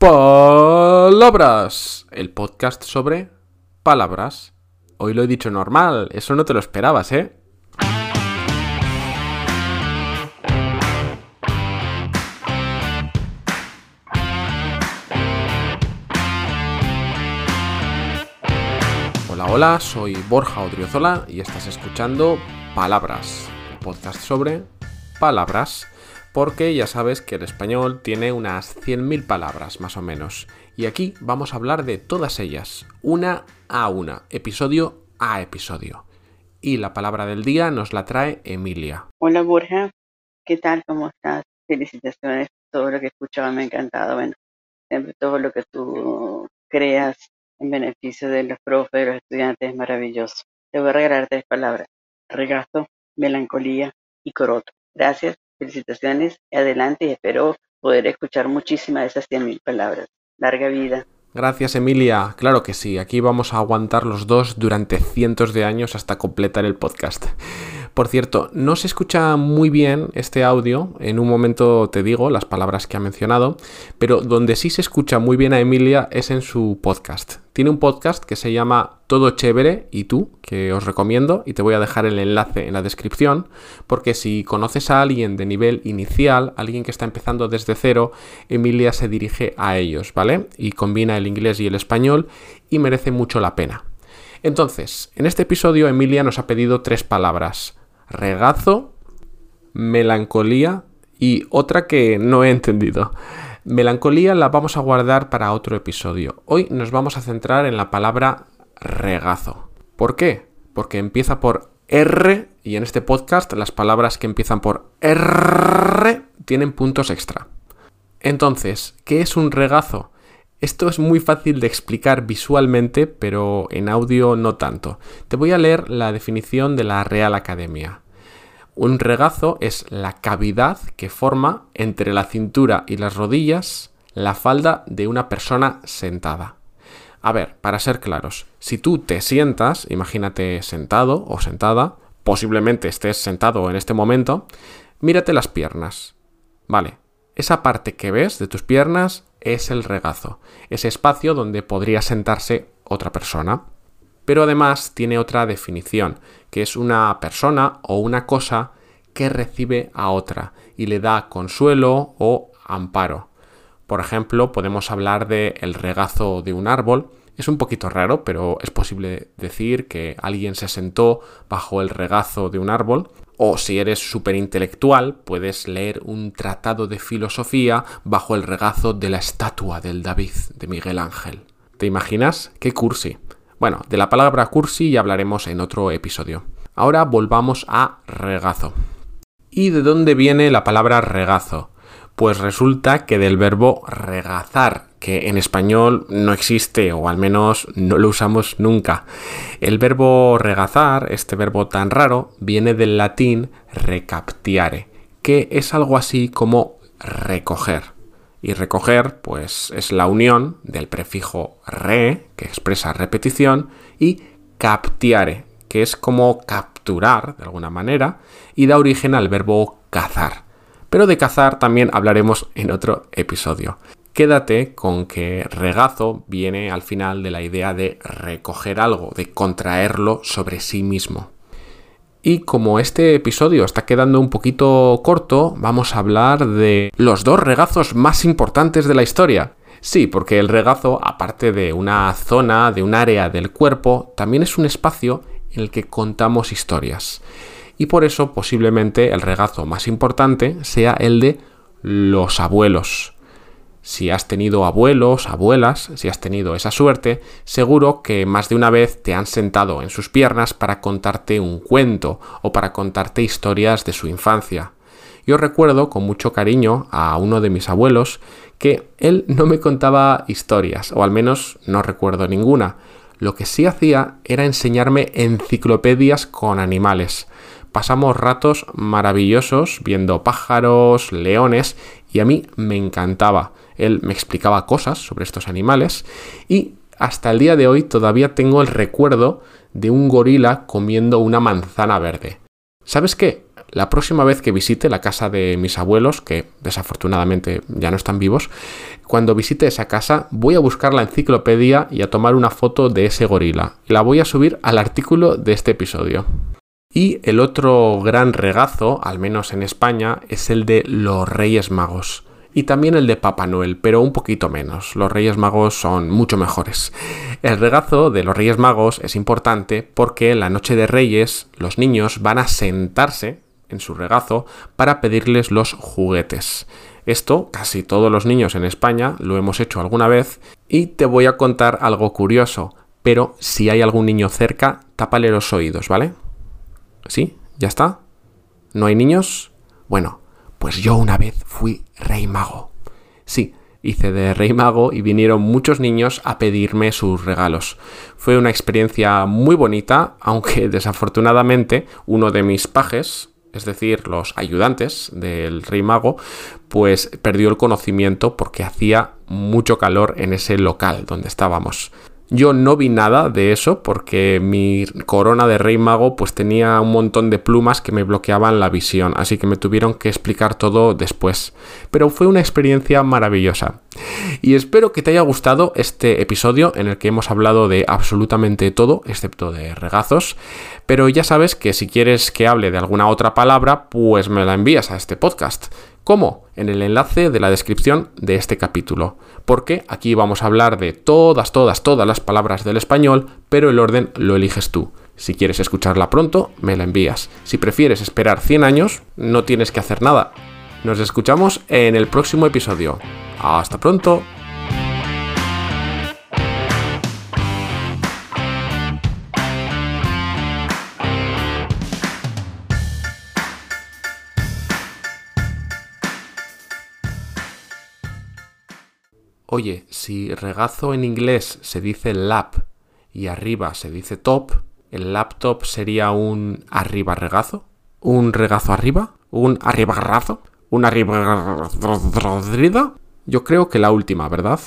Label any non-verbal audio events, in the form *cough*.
Palabras, el podcast sobre palabras. Hoy lo he dicho normal, eso no te lo esperabas, ¿eh? Hola, hola, soy Borja Odriozola y estás escuchando Palabras, el podcast sobre palabras porque ya sabes que el español tiene unas 100.000 palabras más o menos. Y aquí vamos a hablar de todas ellas, una a una, episodio a episodio. Y la palabra del día nos la trae Emilia. Hola Borja, ¿qué tal? ¿Cómo estás? Felicitaciones, todo lo que escuchaba me ha encantado. Bueno, siempre todo lo que tú creas en beneficio de los profes, de los estudiantes es maravilloso. Te voy a regalar tres palabras, regazo, melancolía y coroto. Gracias Felicitaciones adelante y espero poder escuchar muchísimas de esas 100.000 palabras. Larga vida. Gracias Emilia, claro que sí, aquí vamos a aguantar los dos durante cientos de años hasta completar el podcast. Por cierto, no se escucha muy bien este audio, en un momento te digo las palabras que ha mencionado, pero donde sí se escucha muy bien a Emilia es en su podcast. Tiene un podcast que se llama Todo Chévere y tú, que os recomiendo y te voy a dejar el enlace en la descripción, porque si conoces a alguien de nivel inicial, alguien que está empezando desde cero, Emilia se dirige a ellos, ¿vale? Y combina el inglés y el español y merece mucho la pena. Entonces, en este episodio Emilia nos ha pedido tres palabras regazo, melancolía y otra que no he entendido. Melancolía la vamos a guardar para otro episodio. Hoy nos vamos a centrar en la palabra regazo. ¿Por qué? Porque empieza por R y en este podcast las palabras que empiezan por R tienen puntos extra. Entonces, ¿qué es un regazo? Esto es muy fácil de explicar visualmente, pero en audio no tanto. Te voy a leer la definición de la Real Academia. Un regazo es la cavidad que forma entre la cintura y las rodillas la falda de una persona sentada. A ver, para ser claros, si tú te sientas, imagínate sentado o sentada, posiblemente estés sentado en este momento, mírate las piernas. Vale, esa parte que ves de tus piernas es el regazo, ese espacio donde podría sentarse otra persona. Pero además tiene otra definición, que es una persona o una cosa que recibe a otra y le da consuelo o amparo. Por ejemplo, podemos hablar de el regazo de un árbol. Es un poquito raro, pero es posible decir que alguien se sentó bajo el regazo de un árbol o si eres súper intelectual, puedes leer un tratado de filosofía bajo el regazo de la estatua del David de Miguel Ángel. ¿Te imaginas? ¡Qué cursi! Bueno, de la palabra cursi ya hablaremos en otro episodio. Ahora volvamos a regazo. ¿Y de dónde viene la palabra regazo? Pues resulta que del verbo regazar, que en español no existe o al menos no lo usamos nunca. El verbo regazar, este verbo tan raro, viene del latín recaptiare, que es algo así como recoger. Y recoger, pues es la unión del prefijo re, que expresa repetición, y captiare, que es como capturar de alguna manera, y da origen al verbo cazar pero de cazar también hablaremos en otro episodio. Quédate con que regazo viene al final de la idea de recoger algo, de contraerlo sobre sí mismo. Y como este episodio está quedando un poquito corto, vamos a hablar de los dos regazos más importantes de la historia. Sí, porque el regazo, aparte de una zona, de un área del cuerpo, también es un espacio en el que contamos historias y por eso posiblemente el regazo más importante sea el de los abuelos. Si has tenido abuelos, abuelas, si has tenido esa suerte, seguro que más de una vez te han sentado en sus piernas para contarte un cuento o para contarte historias de su infancia. Yo recuerdo con mucho cariño a uno de mis abuelos que él no me contaba historias, o al menos no recuerdo ninguna. Lo que sí hacía era enseñarme enciclopedias con animales pasamos ratos maravillosos viendo pájaros, leones, y a mí me encantaba. Él me explicaba cosas sobre estos animales y hasta el día de hoy todavía tengo el recuerdo de un gorila comiendo una manzana verde. ¿Sabes qué? la próxima vez que visite la casa de mis abuelos, que desafortunadamente ya no están vivos, cuando visite esa casa voy a buscar la enciclopedia y a tomar una foto de ese gorila. La voy a subir al artículo de este episodio. Y el otro gran regazo, al menos en España, es el de los Reyes Magos y también el de Papá Noel, pero un poquito menos. Los Reyes Magos son mucho mejores. El regazo de los Reyes Magos es importante porque la noche de Reyes los niños van a sentarse en su regazo para pedirles los juguetes. Esto casi todos los niños en España lo hemos hecho alguna vez y te voy a contar algo curioso, pero si hay algún niño cerca, tápale los oídos, ¿vale? ¿Sí? ¿Ya está? ¿No hay niños? Bueno, pues yo una vez fui rey mago. Sí, hice de rey mago y vinieron muchos niños a pedirme sus regalos. Fue una experiencia muy bonita, aunque *laughs* desafortunadamente uno de mis pajes, es decir, los ayudantes del rey mago, pues perdió el conocimiento porque hacía mucho calor en ese local donde estábamos. Yo no vi nada de eso porque mi corona de rey mago pues tenía un montón de plumas que me bloqueaban la visión, así que me tuvieron que explicar todo después. Pero fue una experiencia maravillosa. Y espero que te haya gustado este episodio en el que hemos hablado de absolutamente todo, excepto de regazos. Pero ya sabes que si quieres que hable de alguna otra palabra, pues me la envías a este podcast. ¿Cómo? En el enlace de la descripción de este capítulo. Porque aquí vamos a hablar de todas, todas, todas las palabras del español, pero el orden lo eliges tú. Si quieres escucharla pronto, me la envías. Si prefieres esperar 100 años, no tienes que hacer nada. Nos escuchamos en el próximo episodio. Hasta pronto. Oye, si regazo en inglés se dice lap y arriba se dice top, ¿el laptop sería un arriba regazo? ¿Un regazo arriba? ¿Un arriba regazo? ¿Un arriba... Yo creo que la última, ¿verdad?